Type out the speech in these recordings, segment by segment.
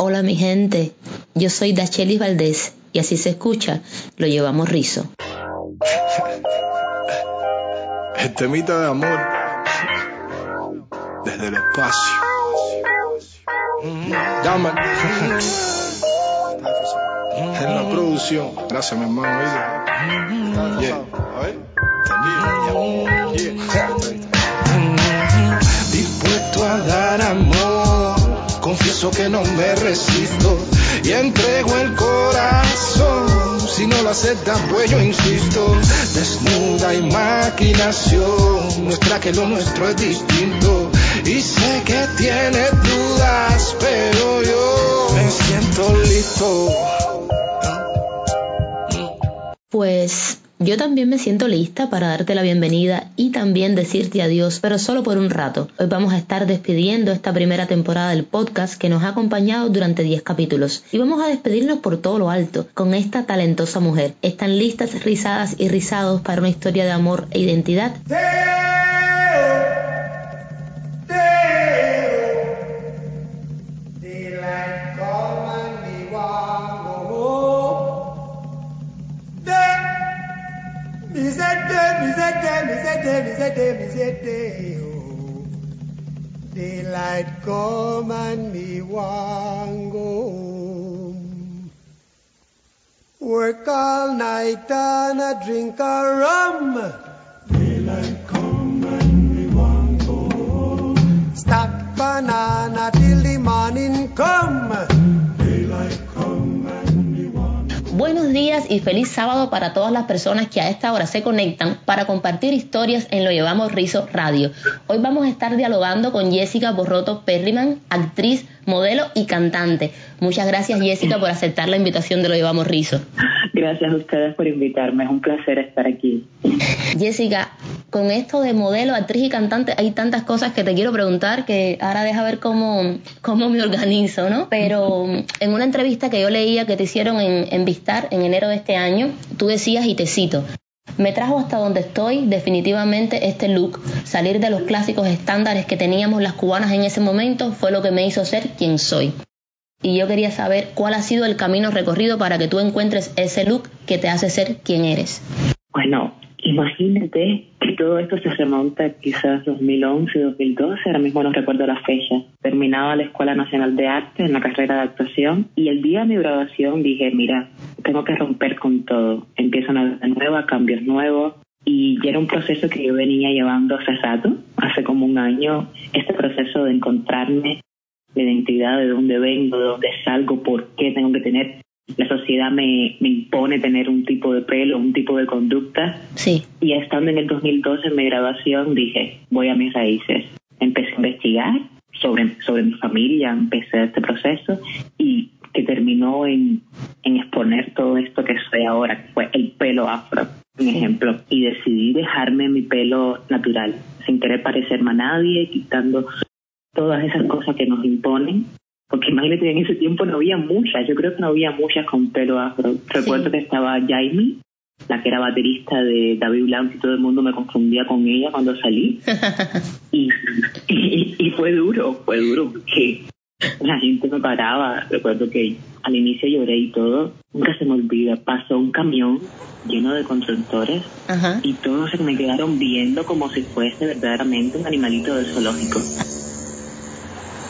Hola mi gente, yo soy Dachelis Valdés y así se escucha, lo llevamos rizo. Este mito de amor desde el espacio. Dame. En la producción. Gracias, mi hermano. Yeah. A ver. Dispuesto a dar amor. Confieso que no me resisto y entrego el corazón. Si no lo aceptas, pues yo insisto. Desnuda imaginación, muestra que lo nuestro es distinto. Y sé que tienes dudas, pero yo me siento listo. Pues yo también me siento lista para darte la bienvenida y también decirte adiós, pero solo por un rato. Hoy vamos a estar despidiendo esta primera temporada del podcast que nos ha acompañado durante 10 capítulos. Y vamos a despedirnos por todo lo alto con esta talentosa mujer. ¿Están listas, rizadas y rizados para una historia de amor e identidad? Daylight Buenos días y feliz sábado para todas las personas que a esta hora se conectan para compartir historias en Lo Llevamos Rizo Radio. Hoy vamos a estar dialogando con Jessica Borroto Perryman, actriz, modelo y cantante. Muchas gracias Jessica por aceptar la invitación de Lo Llevamos Rizo. Gracias a ustedes por invitarme, es un placer estar aquí. Jessica, con esto de modelo, actriz y cantante hay tantas cosas que te quiero preguntar que ahora deja ver cómo, cómo me organizo, ¿no? Pero en una entrevista que yo leía que te hicieron en, en Vistar en enero de este año, tú decías y te cito. Me trajo hasta donde estoy definitivamente este look. Salir de los clásicos estándares que teníamos las cubanas en ese momento fue lo que me hizo ser quien soy. Y yo quería saber cuál ha sido el camino recorrido para que tú encuentres ese look que te hace ser quien eres. Bueno, imagínate que todo esto se remonta quizás 2011, 2012, ahora mismo no recuerdo la fecha. Terminaba la Escuela Nacional de Arte en la carrera de actuación y el día de mi graduación dije, mira, tengo que romper con todo. Empiezo una vida nueva, cambios nuevos. Y ya era un proceso que yo venía llevando hace rato, hace como un año, este proceso de encontrarme la identidad, de dónde vengo, de dónde salgo, por qué tengo que tener. La sociedad me, me impone tener un tipo de pelo, un tipo de conducta. Sí. Y estando en el 2012 en mi graduación dije, voy a mis raíces. Empecé a investigar sobre, sobre mi familia, empecé este proceso y que terminó en, en exponer todo esto que soy ahora, que fue el pelo afro, un ejemplo. Y decidí dejarme mi pelo natural, sin querer parecerme a nadie, quitando todas esas cosas que nos imponen. Porque imagínate, en ese tiempo no había muchas, yo creo que no había muchas con pelo afro. Recuerdo que estaba Jaime, la que era baterista de David Blanc y todo el mundo me confundía con ella cuando salí. y, y, y fue duro, fue duro porque la gente me paraba. Recuerdo que al inicio lloré y todo. Nunca se me olvida. Pasó un camión lleno de constructores Ajá. y todos se me quedaron viendo como si fuese verdaderamente un animalito del zoológico.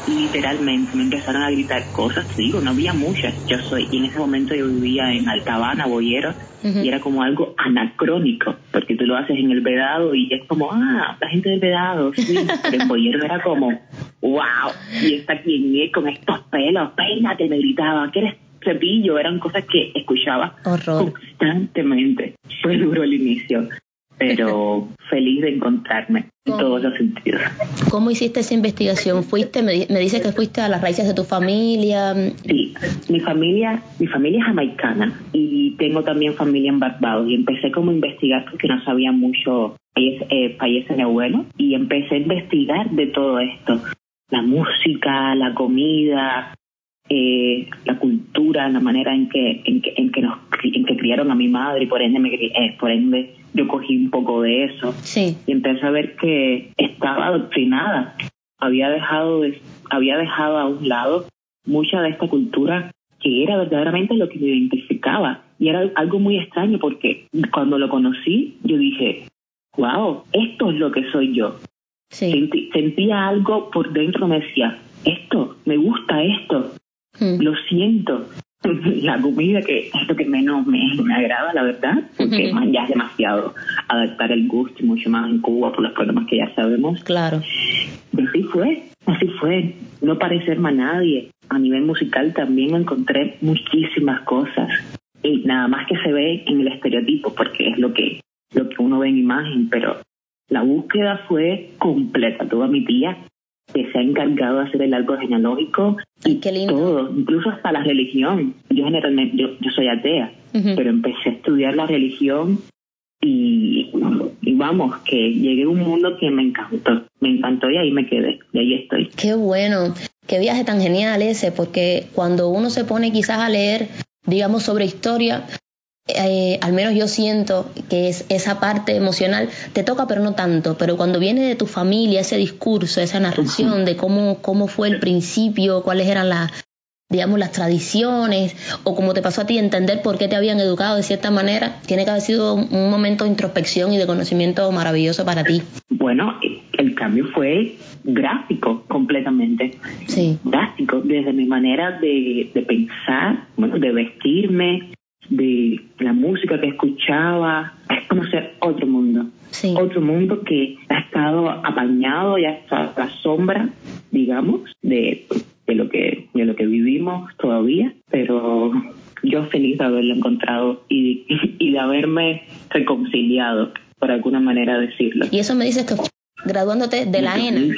Literalmente me empezaron a gritar cosas, te digo, no había muchas. Yo soy, y en ese momento yo vivía en Altabana, Boyero, y era como algo anacrónico, porque tú lo haces en el vedado y es como, ah, la gente del vedado, sí. Pero en Boyero era como, wow, y esta quien es con estos pelos, peínate, me gritaba, ¿qué eres cepillo? Eran cosas que escuchaba Horror. constantemente. Fue duro el inicio, pero feliz de encontrarme en todos los sentidos. ¿Cómo hiciste esa investigación? ¿Fuiste, me, me dices que fuiste a las raíces de tu familia? Sí, mi familia, mi familia es jamaicana y tengo también familia en Barbados y empecé como a investigar porque no sabía mucho, eh, fallece mi abuelo y empecé a investigar de todo esto, la música, la comida, eh, la cultura, la manera en que en que, en que nos en que criaron a mi madre y por ende me eh, por ende yo cogí un poco de eso Sí. y empecé a ver que estaba adoctrinada. Había dejado de- había dejado a un lado mucha de esta cultura que era verdaderamente lo que me identificaba. Y era algo muy extraño porque cuando lo conocí, yo dije, wow, esto es lo que soy yo. sentía algo por dentro, me decía, esto, me gusta esto, hmm. lo siento. La comida que es lo que menos me, agrada, la verdad, porque ya es demasiado adaptar el gusto, mucho más en Cuba por los problemas que ya sabemos. Claro. Y así fue, así fue. No parecerme a nadie. A nivel musical también encontré muchísimas cosas. Y nada más que se ve en el estereotipo, porque es lo que, lo que uno ve en imagen, pero la búsqueda fue completa. Tuve a mi tía que se ha encargado de hacer el árbol genealógico y todo, incluso hasta la religión. Yo generalmente, yo, yo soy atea, pero empecé a estudiar la religión y, y, vamos, que llegué a un mundo que me encantó, me encantó y ahí me quedé, y ahí estoy. Qué bueno, qué viaje tan genial ese, porque cuando uno se pone quizás a leer, digamos, sobre historia, eh, al menos yo siento que es esa parte emocional te toca pero no tanto, pero cuando viene de tu familia ese discurso, esa narración de cómo, cómo fue el principio, cuáles eran las, digamos, las tradiciones, o como te pasó a ti, entender por qué te habían educado de cierta manera, tiene que haber sido un momento de introspección y de conocimiento maravilloso para ti. Bueno, el cambio fue gráfico completamente. Sí. Drástico, desde mi manera de, de pensar, bueno, de vestirme, de la música que escuchaba, es conocer otro mundo. Otro mundo que ha estado apañado y hasta a la sombra, digamos, de, de, lo que, de lo que vivimos todavía, pero yo feliz de haberlo encontrado y, y de haberme reconciliado, por alguna manera decirlo. Y eso me dices que graduándote de la ENA.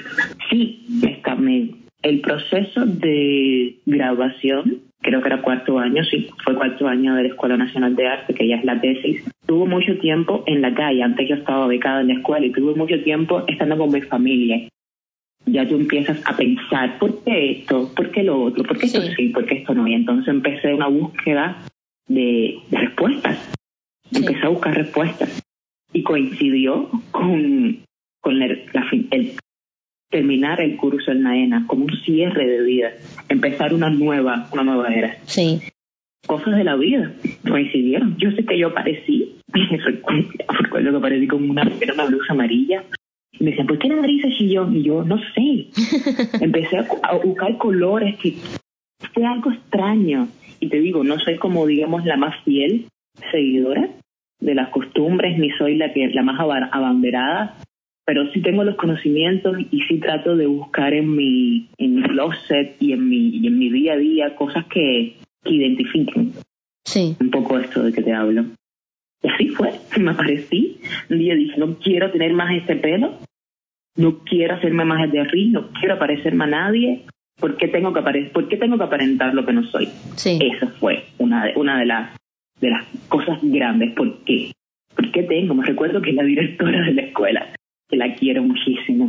Sí, está, me, el proceso de graduación creo que era cuarto año, sí, fue cuarto año de la Escuela Nacional de Arte, que ya es la tesis. Tuve mucho tiempo en la calle, antes yo estaba becada en la escuela y tuve mucho tiempo estando con mi familia. Ya tú empiezas a pensar, ¿por qué esto? ¿Por qué lo otro? ¿Por qué esto sí? ¿Por qué esto no? Y entonces empecé una búsqueda de, respuestas. Empecé a buscar respuestas. Y coincidió con, con el, la, el terminar el curso en Naena como un cierre de vida, empezar una nueva, una nueva era. Sí. Cosas de la vida coincidieron. Yo sé que yo aparecí, recuerdo que aparecí con una, una blusa amarilla. Y me decían, ¿por qué la nariz es chillón? Y yo, no sé. Empecé a, buscar colores que fue algo extraño. Y te digo, no soy como, digamos, la más fiel seguidora de las costumbres, ni soy la que la más abanderada, pero sí tengo los conocimientos y sí trato de buscar en mi, en mi closet y en mi, y en mi día a día cosas que, identifiquen sí. un poco esto de que te hablo. Y así fue, me aparecí. Un día dije, no quiero tener más este pelo, no quiero hacerme más de riz, no quiero parecerme a nadie. ¿Por qué tengo que, apare ¿por qué tengo que aparentar lo que no soy? Sí. Esa fue una de, una de, las, de las cosas grandes. ¿Por qué? ¿Por qué tengo? Me recuerdo que la directora de la escuela que la quiero muchísimo.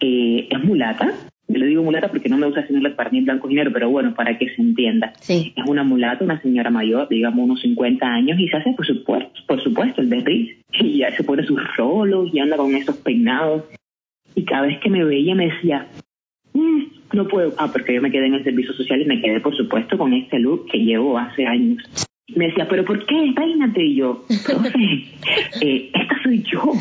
Eh, es mulata, yo le digo mulata porque no me gusta decirle para ni blanco ni negro, pero bueno, para que se entienda. Sí. Es una mulata, una señora mayor, digamos unos 50 años, y se hace, por supuesto, por supuesto el de Y ya se pone sus rolos y anda con esos peinados. Y cada vez que me veía me decía, mm, no puedo. Ah, porque yo me quedé en el servicio social y me quedé, por supuesto, con este look que llevo hace años me decía, ¿pero por qué? Peínate. Y yo, profe, eh, esta soy yo.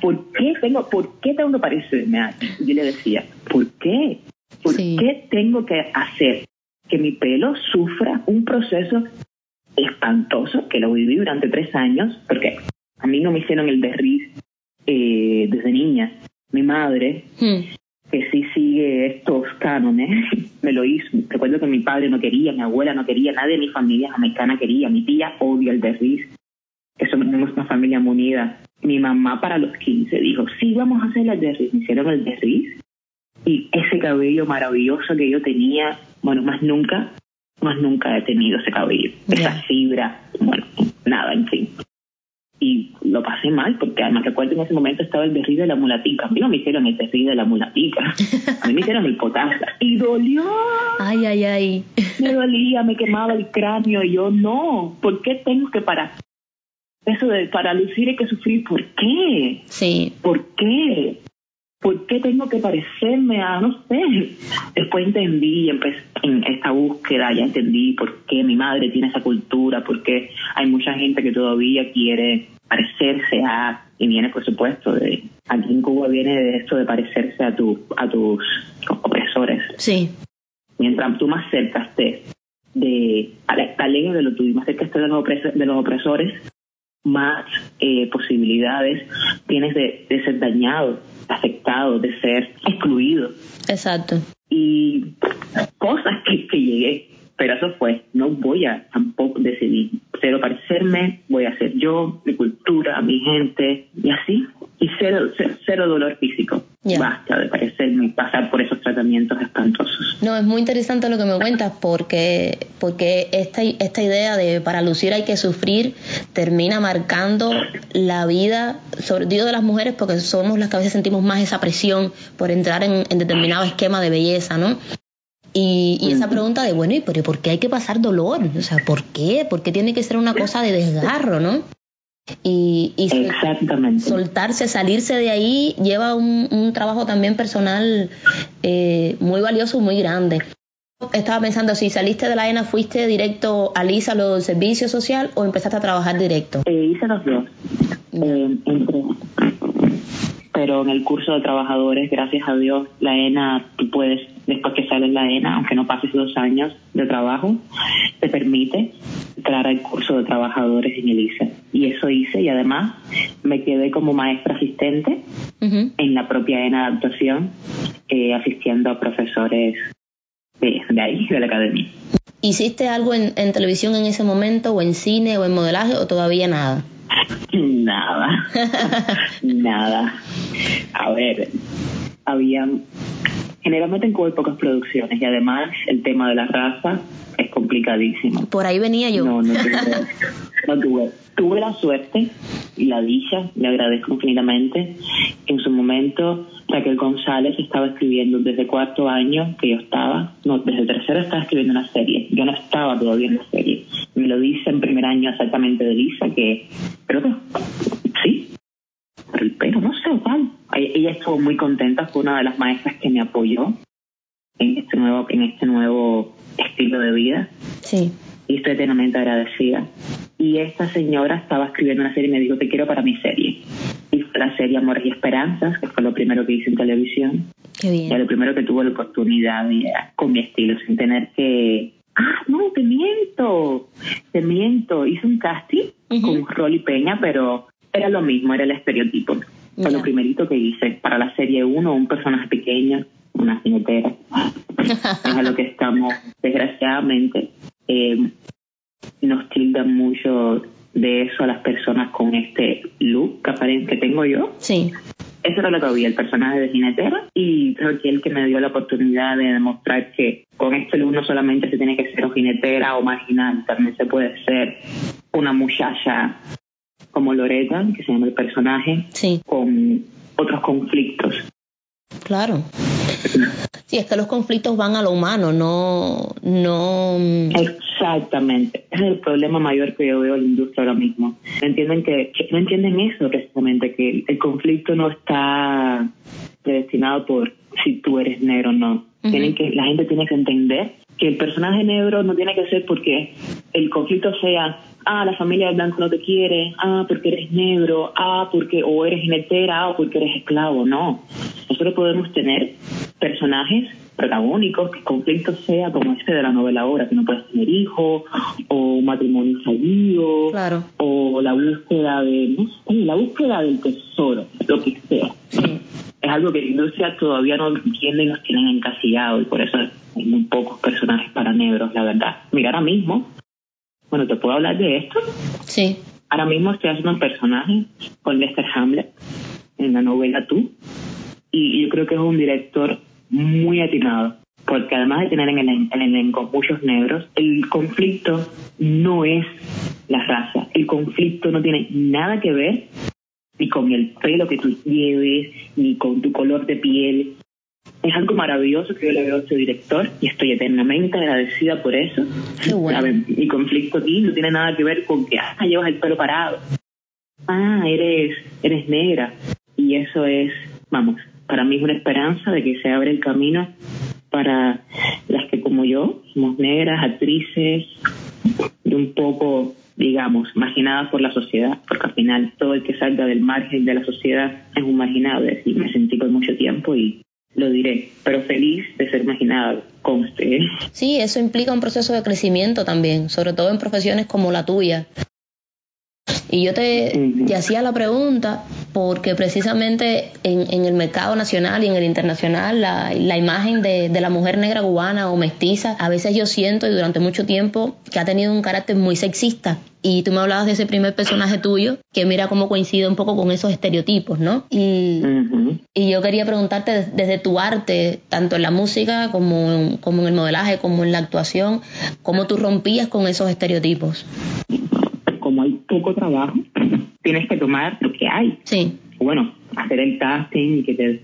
¿Por qué tengo, por qué tengo que parecerme a Y yo le decía, ¿por qué? ¿Por qué tengo que hacer que mi pelo sufra un proceso espantoso que lo viví durante tres años? Porque a mí no me hicieron el derriz eh, desde niña. Mi madre, hmm que sí sigue estos cánones, me lo hizo. Recuerdo que mi padre no quería, mi abuela no quería, nadie de mi familia americana quería, mi tía odia el derriz, que somos una familia muy unida. Mi mamá para los 15 dijo, sí, vamos a hacer el derriz, me hicieron el derriz. Y ese cabello maravilloso que yo tenía, bueno, más nunca, más nunca he tenido ese cabello, esa fibra, bueno, nada, en fin y lo pasé mal, porque además recuerdo en ese momento estaba el derrido de la mulatica. A mí no me hicieron el derrido de la mulatica, a mí me hicieron el potasio. Y dolió. Ay, ay, ay. Me dolía, me quemaba el cráneo. Y yo, no, ¿por qué tengo que parar? Eso de para lucir hay que sufrir, ¿por qué? Sí. ¿Por qué? ¿por qué tengo que parecerme a, no sé? Después entendí, empecé en esta búsqueda, ya entendí por qué mi madre tiene esa cultura, porque hay mucha gente que todavía quiere parecerse a, y viene por supuesto de, aquí en Cuba viene de esto de parecerse a, tu, a tus opresores. Sí. Mientras tú más cerca estés de, a ley de lo tuyo, más cerca estés de los, de los opresores, más eh, posibilidades tienes de, de ser dañado afectado, de ser excluido. Exacto. Y cosas que, que llegué, pero eso fue, no voy a tampoco decidir, cero parecerme, voy a ser yo, mi cultura, mi gente, y así, y cero, cero, dolor físico. Basta de parecerme pasar por esos tratamientos espantosos. No, es muy interesante lo que me cuentas porque, porque esta, esta idea de para lucir hay que sufrir termina marcando la vida, sobre todo de las mujeres, porque somos las que a veces sentimos más esa presión por entrar en, en determinado esquema de belleza, ¿no? Y, y, esa pregunta de, bueno, ¿y por qué hay que pasar dolor? O sea, ¿por qué? ¿Por qué tiene que ser una cosa de desgarro, no? Y, y soltarse, salirse de ahí lleva un, un trabajo también personal eh, muy valioso, muy grande. Estaba pensando, si saliste de la ENA, ¿fuiste directo a LISA, los servicios social, o empezaste a trabajar directo? Eh, hice los dos. Eh, pero en el curso de trabajadores, gracias a Dios, la ENA, tú puedes, después que sales la ENA, aunque no pases dos años de trabajo, te permite entrar al curso de trabajadores en el ICE. Y eso hice y además me quedé como maestra asistente en la propia ENA de actuación, eh, asistiendo a profesores de, de ahí, de la academia. ¿Hiciste algo en, en televisión en ese momento, o en cine, o en modelaje, o todavía nada? Nada, nada. A ver, había generalmente en Cuba hay pocas producciones y además el tema de la raza es complicadísimo. Por ahí venía yo. No, no tuve, no tuve. Tuve la suerte y la dicha, le agradezco infinitamente. En su momento, Raquel González estaba escribiendo desde cuarto año que yo estaba, no, desde tercero estaba escribiendo una serie. Yo no estaba todavía en la serie. Me lo dice en primer año exactamente de Lisa, que creo que sí, pero no sé cuál. Ella estuvo muy contenta, fue una de las maestras que me apoyó en este nuevo, en este nuevo estilo de vida. Sí. Y estoy eternamente agradecida. Y esta señora estaba escribiendo una serie y me dijo, te quiero para mi serie. Y fue la serie Amores y Esperanzas, que fue lo primero que hice en televisión. Qué bien. Y lo primero que tuve la oportunidad con mi estilo, sin tener que... Ah, no, te miento, te miento. Hice un casting con Rolly Peña, pero era lo mismo, era el estereotipo. Fue lo primerito que hice. Para la serie 1, un personaje pequeño, una jinetera. es a lo que estamos, desgraciadamente. Eh, nos tildan mucho de eso a las personas con este look que, que tengo yo. Sí. Eso era lo que había, el personaje de jinetera y creo que el que me dio la oportunidad de demostrar que con este look no solamente se tiene que ser o jinetera o marginal, también se puede ser una muchacha como Loreta, que se llama el personaje, sí. con otros conflictos. Claro. Sí, es que los conflictos van a lo humano, no, no. Exactamente. es el problema mayor que yo veo en la industria ahora mismo. No entienden que, no entienden eso precisamente, que el conflicto no está predestinado por si tú eres negro o no. Tienen que, la gente tiene que entender que el personaje negro no tiene que ser porque el conflicto sea ah, la familia de blanco no te quiere, ah, porque eres negro, ah, porque o eres jinetera, o porque eres esclavo, no. Nosotros podemos tener personajes protagónicos, que el conflicto sea como este de la novela ahora, que no puedes tener hijos, o matrimonio fallido, claro. o la búsqueda de, no sé, la búsqueda del tesoro, lo que sea. Es algo que la industria todavía no entiende y nos tienen encasillado, y por eso hay muy pocos personajes para negros, la verdad. Mira, ahora mismo bueno, ¿te puedo hablar de esto? Sí. Ahora mismo estoy haciendo un personaje con Lester Hamlet en la novela Tú. Y yo creo que es un director muy atinado. Porque además de tener en el, elenco muchos negros, el conflicto no es la raza. El conflicto no tiene nada que ver ni con el pelo que tú lleves, ni con tu color de piel, es algo maravilloso que yo le veo a este director y estoy eternamente agradecida por eso. Mi conflicto aquí no tiene nada que ver con que ah, llevas el pelo parado. Ah, eres, eres negra. Y eso es, vamos, para mí es una esperanza de que se abre el camino para las que como yo somos negras, actrices, y un poco, digamos, marginadas por la sociedad, porque al final todo el que salga del margen de la sociedad es un marginado, y me sentí por mucho tiempo y lo diré, pero feliz de ser marginada, conste. Sí, eso implica un proceso de crecimiento también, sobre todo en profesiones como la tuya. Y yo te, te hacía la pregunta porque precisamente en, en, el mercado nacional y en el internacional la, la imagen de, de, la mujer negra cubana o mestiza, a veces yo siento y durante mucho tiempo que ha tenido un carácter muy sexista. Y tú me hablabas de ese primer personaje tuyo, que mira cómo coincide un poco con esos estereotipos, ¿no? Y, uh-huh. y yo quería preguntarte desde tu arte, tanto en la música como en, como en el modelaje, como en la actuación, cómo tú rompías con esos estereotipos como hay poco trabajo, tienes que tomar lo que hay. Sí. Bueno, hacer el casting y que te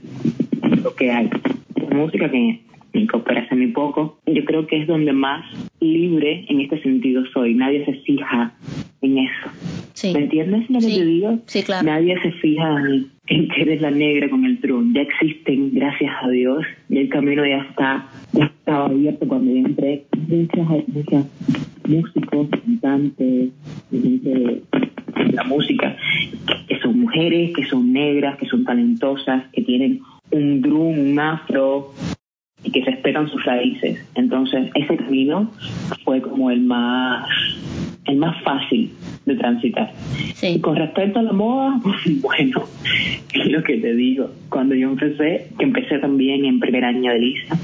lo que hay. La música que me incorpora hace muy poco, yo creo que es donde más libre en este sentido soy. Nadie se fija en eso. Sí. ¿Me entiendes lo que sí. te digo? Sí, claro. Nadie se fija en, en, que eres la negra con el tron. Ya existen, gracias a Dios, y el camino ya está, ya estaba abierto cuando yo entré. Muchas, muchas músicos, cantantes, gente la música, que son mujeres, que son negras, que son talentosas, que tienen un drum, un afro, y que respetan sus raíces. Entonces, ese camino fue como el más, el más fácil de transitar. Sí. Y con respecto a la moda, bueno, es lo que te digo. Cuando yo empecé, que empecé también en primer año de lista,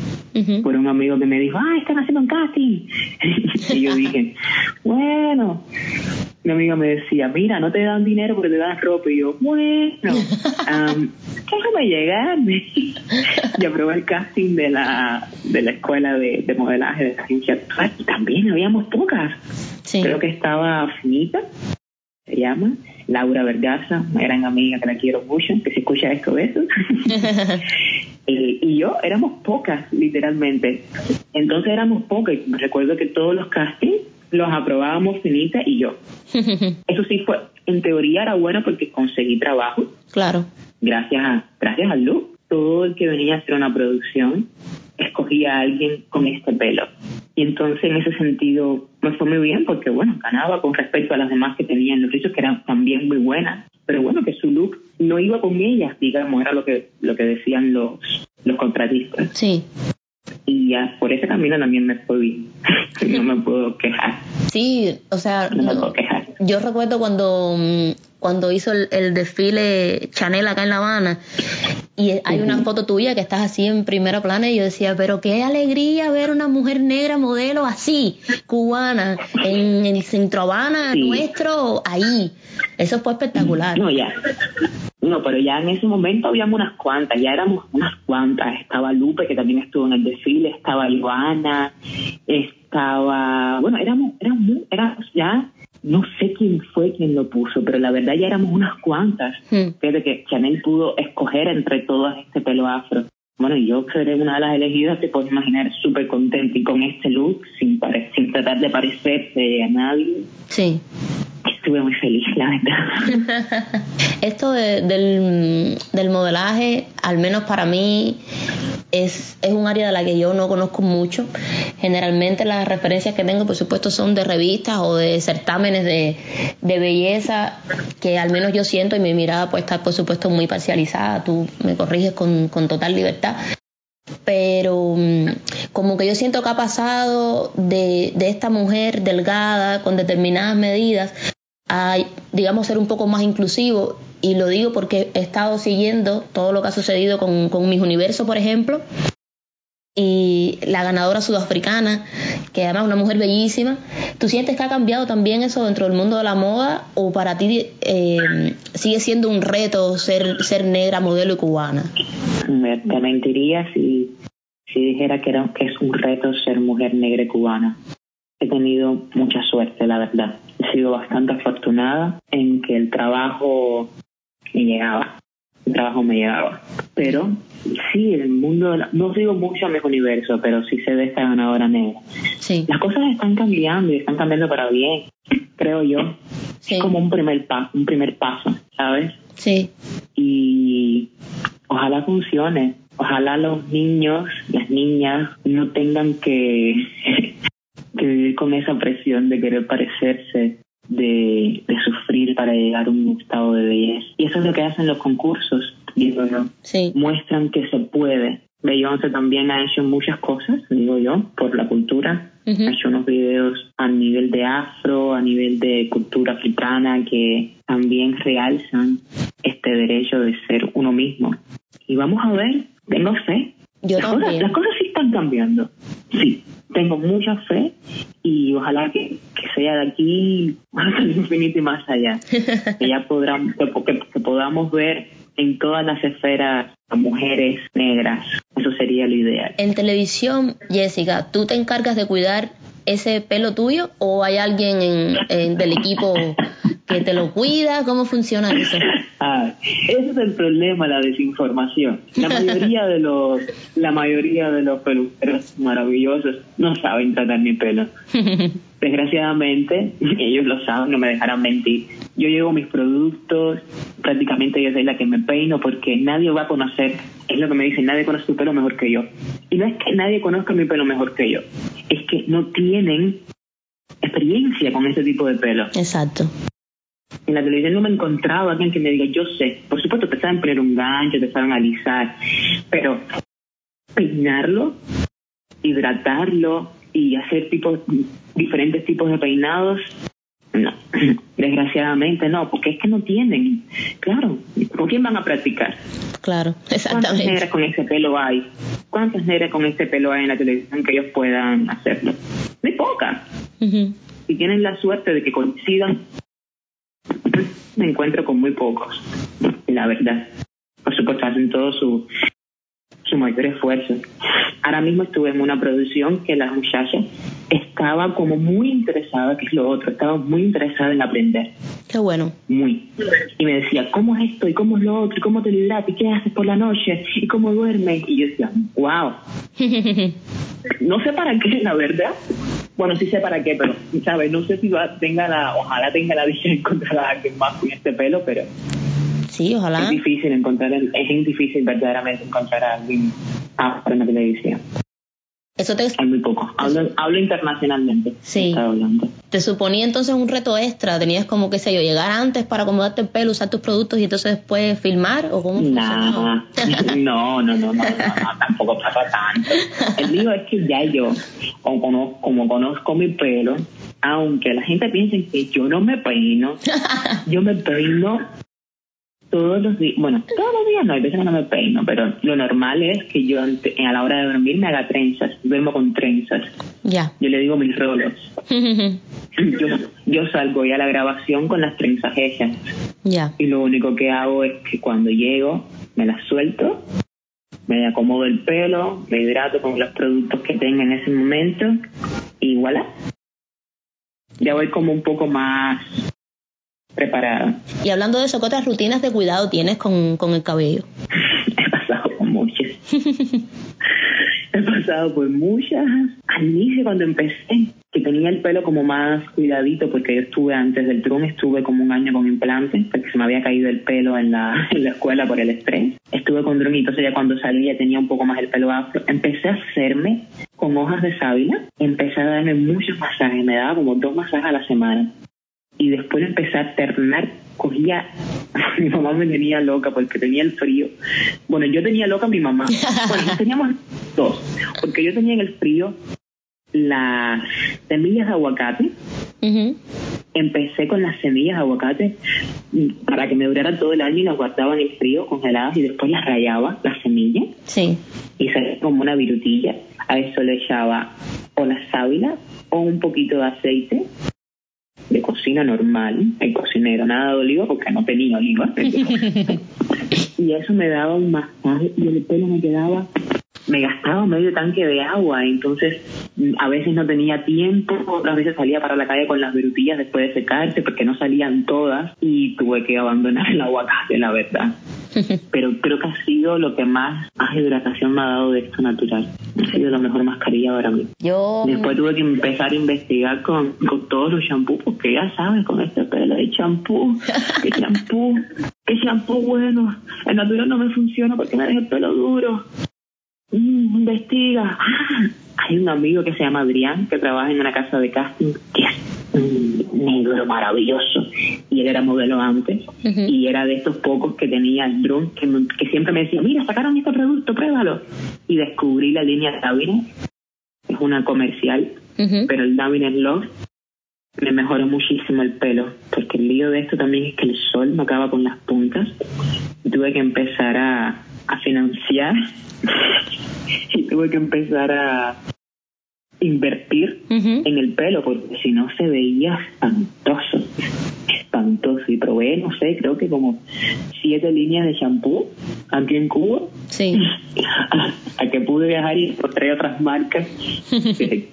por un amigo que me dijo, ah, están haciendo un casting. y yo dije, bueno, mi amiga me decía, mira, no te dan dinero porque te dan ropa. Y yo, bueno, um, déjame llegar. y aprobé el casting de la, de la escuela de, de modelaje de ciencia actual. Y también habíamos pocas. Sí. Creo que estaba Finita, se llama, Laura Vergaza, una gran amiga que la quiero mucho, que si escucha esto, besos. y, y yo éramos pocas, literalmente. Entonces éramos pocas. Recuerdo que todos los castings los aprobábamos Finita y yo. Eso sí fue, en teoría era bueno porque conseguí trabajo. Claro. Gracias a, gracias al look. Todo el que venía a hacer una producción escogía a alguien con este pelo. Y entonces en ese sentido me fue muy bien porque, bueno, ganaba con respecto a las demás que tenían los hechos que eran también muy buenas. Pero bueno, que su look no iba con ellas, digamos, era lo que, lo que decían los, los contratistas. Sí. Y ya por ese camino también me fue bien. no me puedo quejar. Sí, o sea, No me puedo quejar. yo recuerdo cuando, mm, cuando hizo el, el desfile Chanel acá en La Habana y hay una foto tuya que estás así en primera plana y yo decía, pero qué alegría ver una mujer negra modelo así, cubana, en el centro Habana Sí. nuestro, ahí. Eso fue espectacular. No, ya. No, pero ya en ese momento habíamos unas cuantas, ya éramos unas cuantas. Estaba Lupe, que también estuvo en el desfile, estaba Joana, estaba... Bueno, éramos, éramos, éramos ya... No sé quién fue quien lo puso, pero la verdad ya éramos unas cuantas. Hmm. Fíjate que Chanel pudo escoger entre todas este pelo afro. Bueno, yo seré una de las elegidas, te puedes imaginar, súper contenta y con este look, sin, pare- sin tratar de parecerse a nadie. Sí. Estuve muy feliz, la verdad. Esto de- del, del modelaje, al menos para mí, es, es un área de la que yo no conozco mucho. Generalmente las referencias que tengo, por supuesto, son de revistas o de certámenes de, de belleza, que al menos yo siento y mi mirada puede estar, por supuesto, muy parcializada. Tú me corriges con, con total libertad pero mm, como que yo siento que ha pasado de, de esta mujer delgada con determinadas medidas a, digamos, ser un poco más inclusivo. Y lo digo porque he estado siguiendo todo lo que ha sucedido con, con Mis Universo, por ejemplo, y la ganadora sudafricana, que además es una mujer bellísima. ¿Tú sientes que ha cambiado también eso dentro del mundo de la moda o para ti eh, sigue siendo un reto ser, ser negra, modelo y cubana? Te mentiría si, si dijera que, era, que es un reto ser mujer negra y cubana. He tenido mucha suerte, la verdad. He sido bastante afortunada en que el trabajo me llegaba. El trabajo me llegaba. Pero sí, el mundo, de la- no sigo mucho a mi universo, pero sí se ve esta ganadora negra. Sí, Las cosas están cambiando y están cambiando para bien, creo yo. sí, Es como un primer paso, un primer paso, ¿sabes? sí, y ojalá funcione. Ojalá los niños, las niñas no tengan que, que vivir con esa presión de querer parecerse, de, de sufrir para llegar a un estado de belleza. Y eso es lo que hacen los concursos, digo yo. Sí. Muestran que se puede. Beyoncé también ha hecho muchas cosas, digo yo, por la cultura. Ujú. Ha hecho unos videos a nivel de afro, a nivel de cultura africana, que también realzan este derecho de ser uno mismo. Y vamos a ver, tengo fe. Yo las, cosas, las cosas sí están cambiando. Sí, tengo mucha fe y ojalá que, que sea de aquí hasta el infinito y más allá. que ya podamos, que, que- que podamos ver en todas las esferas a mujeres negras. Eso sería lo ideal. En televisión, Jessica, ¿tú te encargas de cuidar ese pelo tuyo o hay alguien en- en- del equipo que te lo cuida? ¿Cómo funciona eso? Ah, ese es el problema, la desinformación. La mayoría de los, la mayoría de los peluqueros maravillosos no saben tratar mi pelo. Desgraciadamente, ellos lo saben, no me dejarán mentir. Yo llevo mis productos, prácticamente yo soy la que me peino porque nadie va a conocer, es lo que me dicen, nadie conoce tu pelo mejor que yo. Y no es que nadie conozca mi pelo mejor que yo, es que no tienen experiencia con ese tipo de pelo. Exacto. En la televisión no me he encontrado a alguien que me diga, yo sé, por supuesto te saben poner un gancho, te saben alisar, pero peinarlo, hidratarlo y hacer tipos, diferentes tipos de peinados, no, desgraciadamente no, porque es que no tienen. Claro, ¿con quién van a practicar? Claro, ¿Cuántas exactamente. negras con ese pelo hay? ¿Cuántas negras con ese pelo hay en la televisión que ellos puedan hacerlo? Muy pocas Ujú. si tienen la suerte de que coincidan, me encuentro con muy pocos, la verdad. Por supuesto, hacen todo su, su mayor esfuerzo. Ahora mismo estuve en una producción que la muchacha estaba como muy interesada, que es lo otro, estaba muy interesada en aprender, Qué bueno. muy. Y me decía, ¿cómo es esto? ¿Y cómo es lo otro? ¿Y cómo te hidratas? ¿Y qué haces por la noche? ¿Y cómo duermes? Y yo decía, wow, no sé para qué, la verdad. Bueno, sí sé para qué, pero, ¿sabes? No sé si va, tenga la, ojalá tenga la dicha de encontrar a alguien más con este pelo, pero Sí, ojalá. es difícil encontrar, es difícil verdaderamente encontrar a alguien afro en la televisión. Eso te, Hay muy poco. Hablo, hablo internacionalmente. Sí. Te suponía entonces un reto extra. Tenías como, qué sé yo, llegar antes para acomodarte el pelo, usar tus productos y entonces después filmar o cómo Nah, no, no, no, no, no, no, tampoco pasa tanto. El lío es que ya yo, como conozco, como conozco mi pelo, aunque la gente piense que yo no me peino, yo me peino todos los días. Bueno, todos los días no, hay veces que no me peino, pero lo normal es que yo a la hora de dormir me haga trenzas, duermo con trenzas. ya. Yo le digo mis rolos. Yo, yo salgo ya a la grabación con las trenzas hechas ya. y lo único que hago es que cuando llego me las suelto, me acomodo el pelo, me hidrato con los productos que tenga en ese momento y voilà. Ya voy como un poco más preparada. Y hablando de eso, ¿qué otras rutinas de cuidado tienes con, con el cabello? He pasado por muchas. He pasado por muchas. Al inicio cuando empecé, que tenía el pelo como más cuidadito, porque yo estuve antes del tron, estuve como un año con implantes, porque se me había caído el pelo en la, en la escuela por el estrés. Estuve con dron y entonces ya cuando salí ya tenía un poco más el pelo afro. Empecé a hacerme con hojas de sábila, empecé a darme muchos masajes, me daba como dos masajes a la semana y después empecé a alternar, cogía, mi mamá me tenía loca porque tenía el frío. Bueno, yo tenía loca a mi mamá. Bueno, teníamos dos, porque yo tenía en el frío las semillas de aguacate. Empecé con las semillas de aguacate para que me duraran todo el año y las guardaba en el frío congeladas y después las rayaba, las semillas, Sí. y salía como una virutilla. A eso le echaba o la sábila o un poquito de aceite de cocina normal, el cocinero, nada de oliva porque no tenía oliva. y eso me daba un masaje y el pelo me quedaba, me gastaba medio tanque de agua, entonces mm, a veces no tenía tiempo, otras veces salía para la calle con las virutillas después de secarse porque no salían todas y tuve que abandonar el aguacate, la verdad. Pero creo que ha sido lo que más, más hidratación me ha dado de esto natural. Ha sido la mejor mascarilla para mí. Yo. Después tuve que empezar a investigar con, con todos los shampoos, porque ya sabes, con este pelo de champú, qué champú, qué champú bueno. El natural no me funciona porque me deja el pelo duro. Mm, investiga. Ah, hay un amigo que se llama Adrián, que trabaja en una casa de casting, que es un negro maravilloso. Y él era modelo antes. Y era de estos pocos que tenía el dron, que, que siempre me decía, mira, sacaron este producto, pruébalo. Y descubrí la línea Davines. Es una comercial, pero el Davines Love me mejoró muchísimo el pelo. Porque el lío de esto también es que el sol me acaba con las puntas. Y tuve que empezar a financiar. y tuve que empezar a invertir en el pelo porque si no se veía espantoso. Espantoso. Y probé no sé creo que como siete líneas de shampoo aquí en Cuba. Sí. a que pude viajar y encontré otras marcas. Que-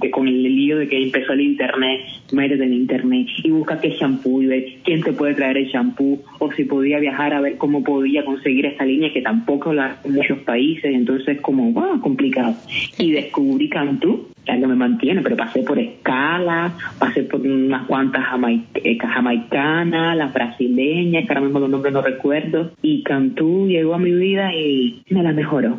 que con el lío de que empezó el internet métete en internet y busca qué shampoo y ver quién te puede traer el shampoo. O si podía viajar a ver cómo podía conseguir esta línea que tampoco la en muchos países. Entonces como wow, complicado. Y descubrí Cantú ya no me mantiene pero pasé por escala pasé por unas cuantas eh, jamaicanas las brasileñas que ahora mismo los nombres no recuerdo y Cantú llegó a mi vida y me la mejoró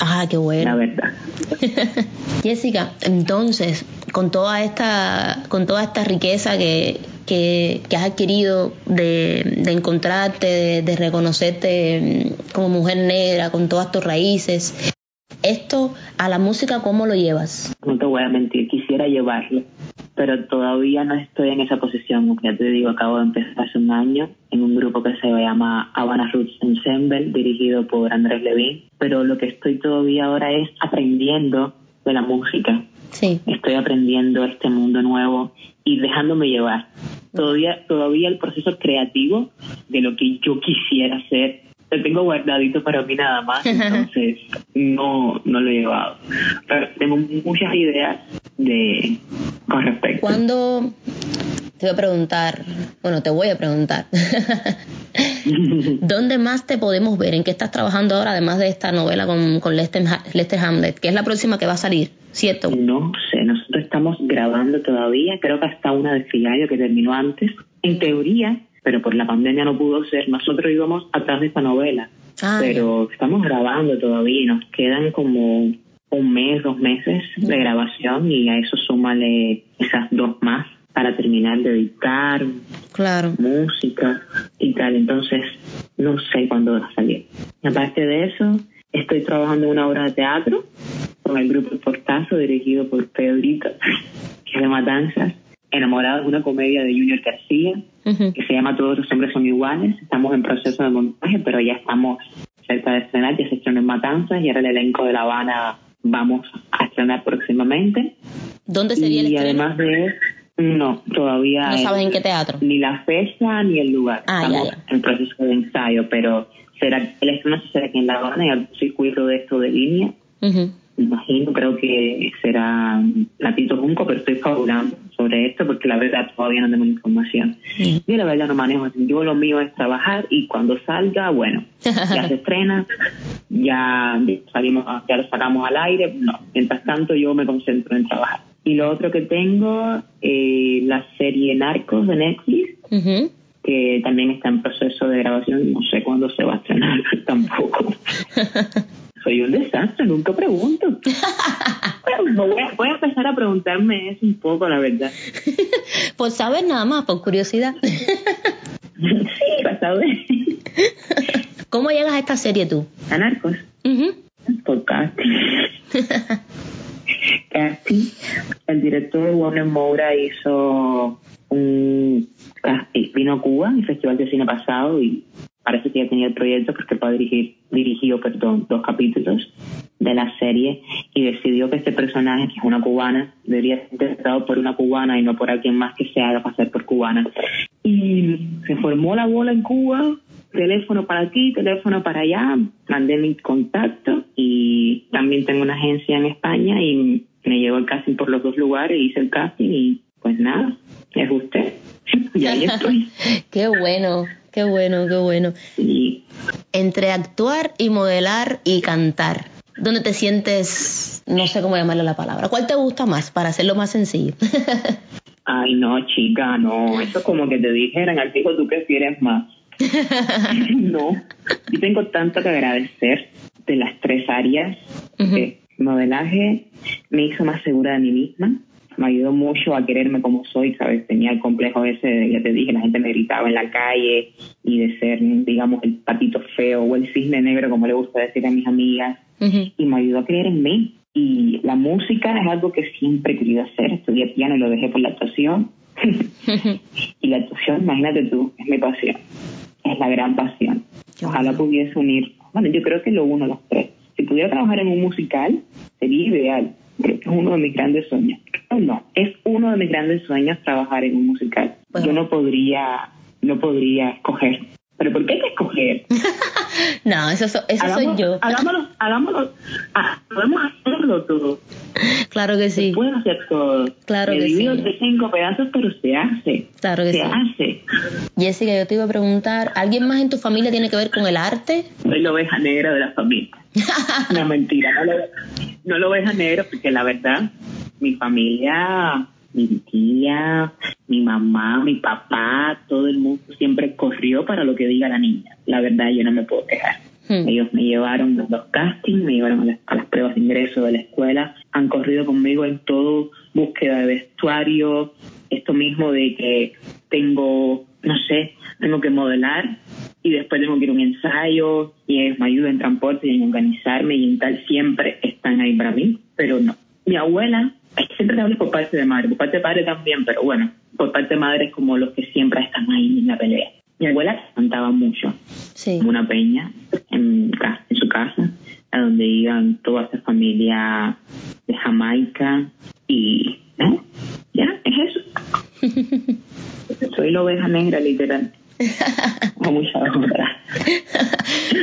Ah, qué la bueno. verdad Jessica, entonces, con toda esta, con toda esta riqueza que, que, que has adquirido de, de encontrarte, de, de reconocerte mm, como mujer negra, con todas tus raíces, esto a la música, ¿cómo lo llevas? no te voy a mentir, quisiera llevarlo, pero todavía no estoy en esa posición. Ya te digo, acabo de empezar hace un año en un grupo que se llama Havana Roots Ensemble, dirigido por Andrés Levin, pero lo que estoy todavía ahora es aprendiendo de la música. Sí. Estoy aprendiendo este mundo nuevo y dejándome llevar. Todavía, todavía el proceso creativo de lo que yo quisiera hacer lo tengo guardadito para mí nada más, entonces no, no lo he llevado. Pero tengo muchas ideas de con respecto. Cuando te voy a preguntar, bueno, te voy a preguntar, ¿dónde más te podemos ver? ¿En qué estás trabajando ahora, además de esta novela con, con Lester, Lester Hamlet, que es la próxima que va a salir, ¿cierto? No sé, nosotros estamos grabando todavía, creo que hasta una de Figallo que terminó antes. En teoría, pero por la pandemia no pudo ser, nosotros íbamos atrás de esta novela. Ah, pero estamos grabando todavía y nos quedan como un mes, dos meses de grabación y a eso súmale esas dos más para terminar de editar Claro. música y tal. Entonces, no sé cuándo va a salir. Aparte de eso, estoy trabajando en una obra de teatro con el grupo Portazo, dirigido por Pedrito, que es de Matanzas, enamorado de una comedia de Junior García, que se llama Todos los hombres son iguales. Estamos en proceso de montaje, pero ya estamos cerca de estrenar, ya se estrenó en Matanzas y ahora el elenco de La Habana vamos a estrenar próximamente. ¿Dónde sería el y estreno? además de no, todavía No es- sabes en qué teatro. ni la fecha ni el lugar. Ah, Estamos ya, ya. en proceso de ensayo, pero será el estreno será aquí en La Habana y al circuito de esto de línea. Ujú. Me imagino, creo que será Latito Junco, pero estoy fabulando sobre esto porque la verdad todavía no tengo información. Sí. Yo la verdad no manejo así. Yo lo mío es trabajar y cuando salga, bueno, ya se estrena, ya salimos, ya lo sacamos al aire. No, mientras tanto yo me concentro en trabajar. Y lo otro que tengo, eh, la serie Narcos de Netflix, que también está en proceso de grabación. No sé cuándo se va a estrenar tampoco. Soy un desastre, nunca pregunto. Bueno, voy, a, voy a empezar a preguntarme eso un poco, la verdad. Por saber nada más, por curiosidad. sí, para saber. ¿Cómo llegas a esta serie tú? A Narcos, por casting. casting. El director Warner Moura hizo un casting. Vino a Cuba, el Festival de Cine pasado, y parece que ya tenía el proyecto porque fue dirigir, dirigió perdón, dos capítulos de la serie y decidió que este personaje, que es una cubana, debería ser interpretado por una cubana y no por alguien más que se haga pasar por cubana. Y se formó la bola en Cuba, teléfono para aquí, teléfono para allá, mandé mi contacto y también tengo una agencia en España y me llevó el casting por los dos lugares, hice el casting y pues nada, es usted. y ahí estoy. Qué bueno, qué bueno, qué bueno. Entre actuar y modelar y cantar, donde te sientes, no sé cómo llamarle la palabra. ¿Cuál te gusta más para hacerlo más sencillo? Ay, no, chica, no. Eso es como que te dijeran al fijo, tú prefieres más. no, yo tengo tanto que agradecer de las tres áreas. que modelaje me hizo más segura de mí misma, me ayudó mucho a quererme como soy, ¿sabes? Tenía el complejo ese, de, ya te dije, la gente me gritaba en la calle y de ser, digamos, el patito feo o el cisne negro, como le gusta decir a mis amigas, y me ayudó a creer en mí. Y la música es algo que siempre he querido hacer. Estudié piano y lo dejé por la actuación. y la actuación, imagínate tú, es mi pasión. Es la gran pasión. Ojalá pudiese unir. Bueno, yo creo que lo uno los tres. Si pudiera trabajar en un musical, sería ideal. Creo que es uno de mis grandes sueños. No, no, es uno de mis grandes sueños trabajar en un musical. Yo no podría, no podría escoger. Pero ¿por qué hay que escoger? no, eso, eso soy yo. Hagámoslo, hagámoslo. Ah, podemos hacerlo todo. Claro que sí. Se puede hacer todo. Claro que sí. de cinco pedazos, pero se hace. Claro que se sí. hace. Jessica, yo te iba a preguntar, ¿alguien más en tu familia tiene que ver con el arte? Soy la oveja negra de la familia. no, mentira, no lo, no lo oveja negra porque la verdad, mi familia mi tía, mi mamá, mi papá, todo el mundo siempre corrió para lo que diga la niña. La verdad, yo no me puedo quejar. Hmm. Ellos me llevaron a los castings, me llevaron a las, pruebas de ingreso de la escuela, han corrido conmigo en todo, búsqueda de vestuario, esto mismo de que tengo, no sé, tengo que modelar y después tengo que ir a un ensayo y ellos me ayudan en transporte y en organizarme y en tal, siempre están ahí para mí, pero no. Mi abuela siempre te hablo por parte de madre, por parte de padre también, pero bueno, por parte de madre es como los que siempre están ahí en la pelea. Mi abuela cantaba mucho, sí. en una peña en, en su casa, a donde iban toda esa familia de Jamaica y ¿no? ya, es eso. Soy la oveja negra, literal.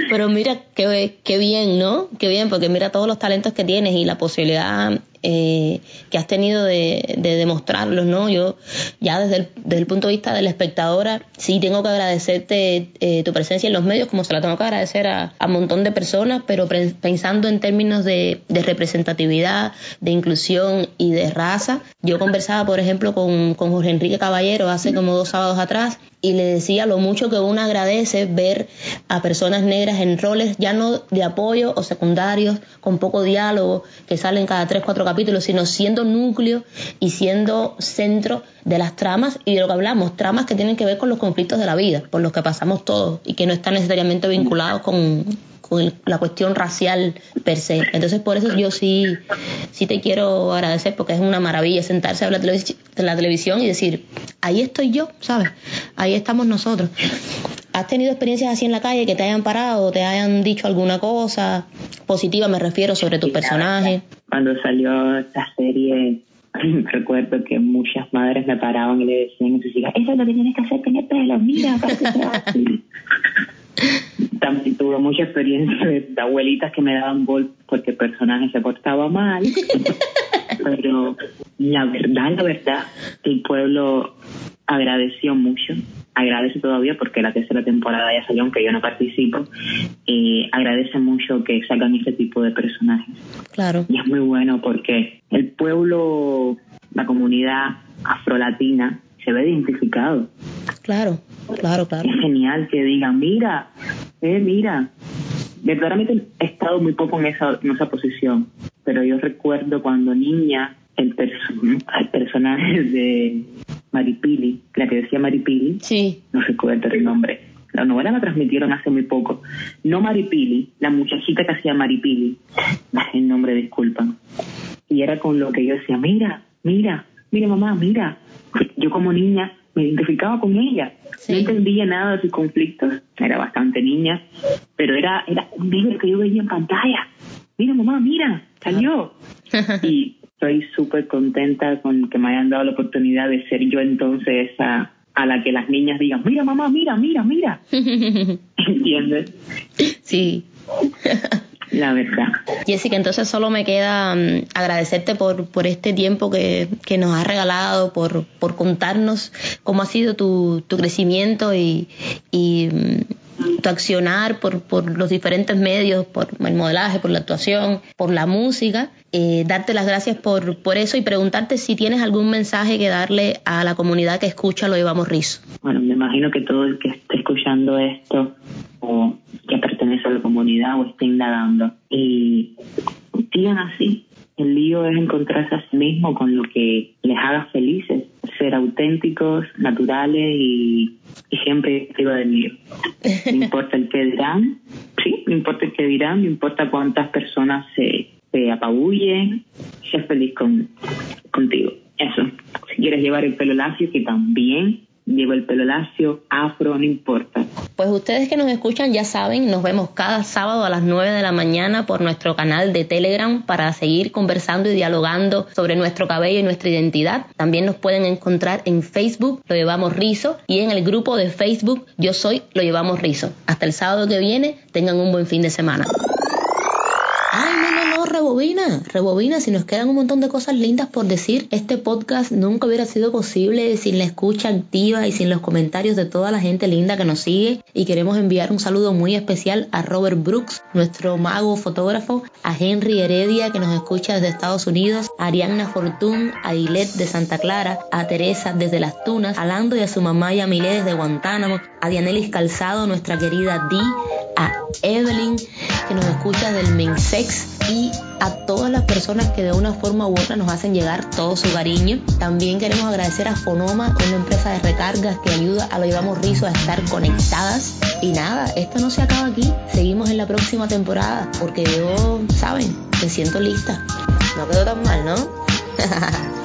Pero mira, qué, qué bien, ¿no? Qué bien, porque mira todos los talentos que tienes y la posibilidad eh, que has tenido de, demostrarlos, ¿no? Yo ya desde el, desde el, punto de vista de la espectadora, sí tengo que agradecerte eh, tu presencia en los medios, como se la tengo que agradecer a, un montón de personas, pero pensando en términos de, representatividad, de inclusión y de raza. Yo conversaba, por ejemplo, con, con Jorge Enrique Caballero hace como dos sábados atrás y le decía lo mucho que uno agradece ver a personas negras en roles ya no de apoyo o secundarios, con poco diálogo, que salen cada tres, cuatro capítulos, sino siendo núcleo y siendo centro de las tramas y de lo que hablamos, tramas que tienen que ver con los conflictos de la vida, por los que pasamos todos y que no están necesariamente vinculados con, la cuestión racial per se. Entonces, por eso yo sí, sí te quiero agradecer porque es una maravilla sentarse a la, la televisión y decir, ahí estoy yo, ¿sabes? Ahí estamos nosotros. ¿Has tenido experiencias así en la calle que te hayan parado, te hayan dicho alguna cosa positiva, me refiero, sobre tu personaje? Cuando salió esta serie, recuerdo que muchas madres me paraban y le decían a sus hijas, eso es lo que tienes que hacer, tener pelo, mira, así. También tuve mucha experiencia de, abuelitas que me daban gol porque el personaje se portaba mal. Pero la verdad, la verdad, el pueblo agradeció mucho, agradece todavía porque la tercera temporada ya salió, aunque yo no participo, y agradece mucho que sacan este tipo de personajes. Claro. Y es muy bueno porque el pueblo, la comunidad afrolatina, se ve identificado. Claro, claro, claro. Es genial que digan, mira, eh, mira. Verdaderamente he estado muy poco en esa, en esa posición, pero yo recuerdo cuando niña el, el personaje de Maripili, la que decía Maripili, sí. no recuerdo el nombre. La novela la transmitieron hace muy poco. No Maripili, la muchachita que hacía Maripili, el nombre, disculpan. Y era con lo que yo decía, mira, mira, mira mamá, mira. Yo como niña me identificaba con ella. No entendía nada de sus conflictos, era bastante niña, pero era, era un libro que yo veía en pantalla. Mira mamá, mira, salió. y estoy súper contenta con que me hayan dado la oportunidad de ser yo entonces esa a la que las niñas digan, mira mamá, mira, mira, mira. ¿Entiendes? Sí. la verdad. Jessica, entonces solo me queda mm, agradecerte por, por este tiempo que, que nos has regalado, por, por contarnos cómo ha sido tu, tu crecimiento y, y, tu accionar por, por los diferentes medios, por el modelaje, por la actuación, por la música. Eh, darte las gracias por, por eso y preguntarte si tienes algún mensaje que darle a la comunidad que escucha Lo Llevamos Rizo. Bueno, me imagino que todo el que esté escuchando esto o que pertenece a la comunidad o esté indagando y sigan así. El lío es encontrarse a sí mismo con lo que les haga felices, ser auténticos, naturales y, siempre arriba del lío. No importa el que dirán, sí, no importa el que dirán, no importa cuántas personas se, se apabullen, sé feliz con, contigo. Eso. Si quieres llevar el pelo lacio, que también llevo el pelo lacio, afro, no importa. Pues ustedes que nos escuchan ya saben, nos vemos cada sábado a las 9 de la mañana por nuestro canal de Telegram para seguir conversando y dialogando sobre nuestro cabello y nuestra identidad. También nos pueden encontrar en Facebook, lo llevamos rizo, y en el grupo de Facebook Yo Soy, lo llevamos rizo. Hasta el sábado que viene, tengan un buen fin de semana rebobina, rebobina, si nos quedan un montón de cosas lindas por decir, este podcast nunca hubiera sido posible sin la escucha activa y sin los comentarios de toda la gente linda que nos sigue. Y queremos enviar un saludo muy especial a Robert Brooks, nuestro mago fotógrafo, a Henry Heredia que nos escucha desde Estados Unidos, a Arianna Fortún, a Ilet de Santa Clara, a Teresa desde Las Tunas, a Lando y a su mamá y a Milé desde Guantánamo, a Dianelis Calzado, nuestra querida Di, a Evelyn que nos escucha del Mensex y a todas las personas que de una forma u otra nos hacen llegar todo su cariño. También queremos agradecer a Fonoma, una empresa de recargas que ayuda a lo llevamos rizo a estar conectadas. Y nada, esto no se acaba aquí. Seguimos en la próxima temporada porque yo, saben, me siento lista. No quedó tan mal, ¿no?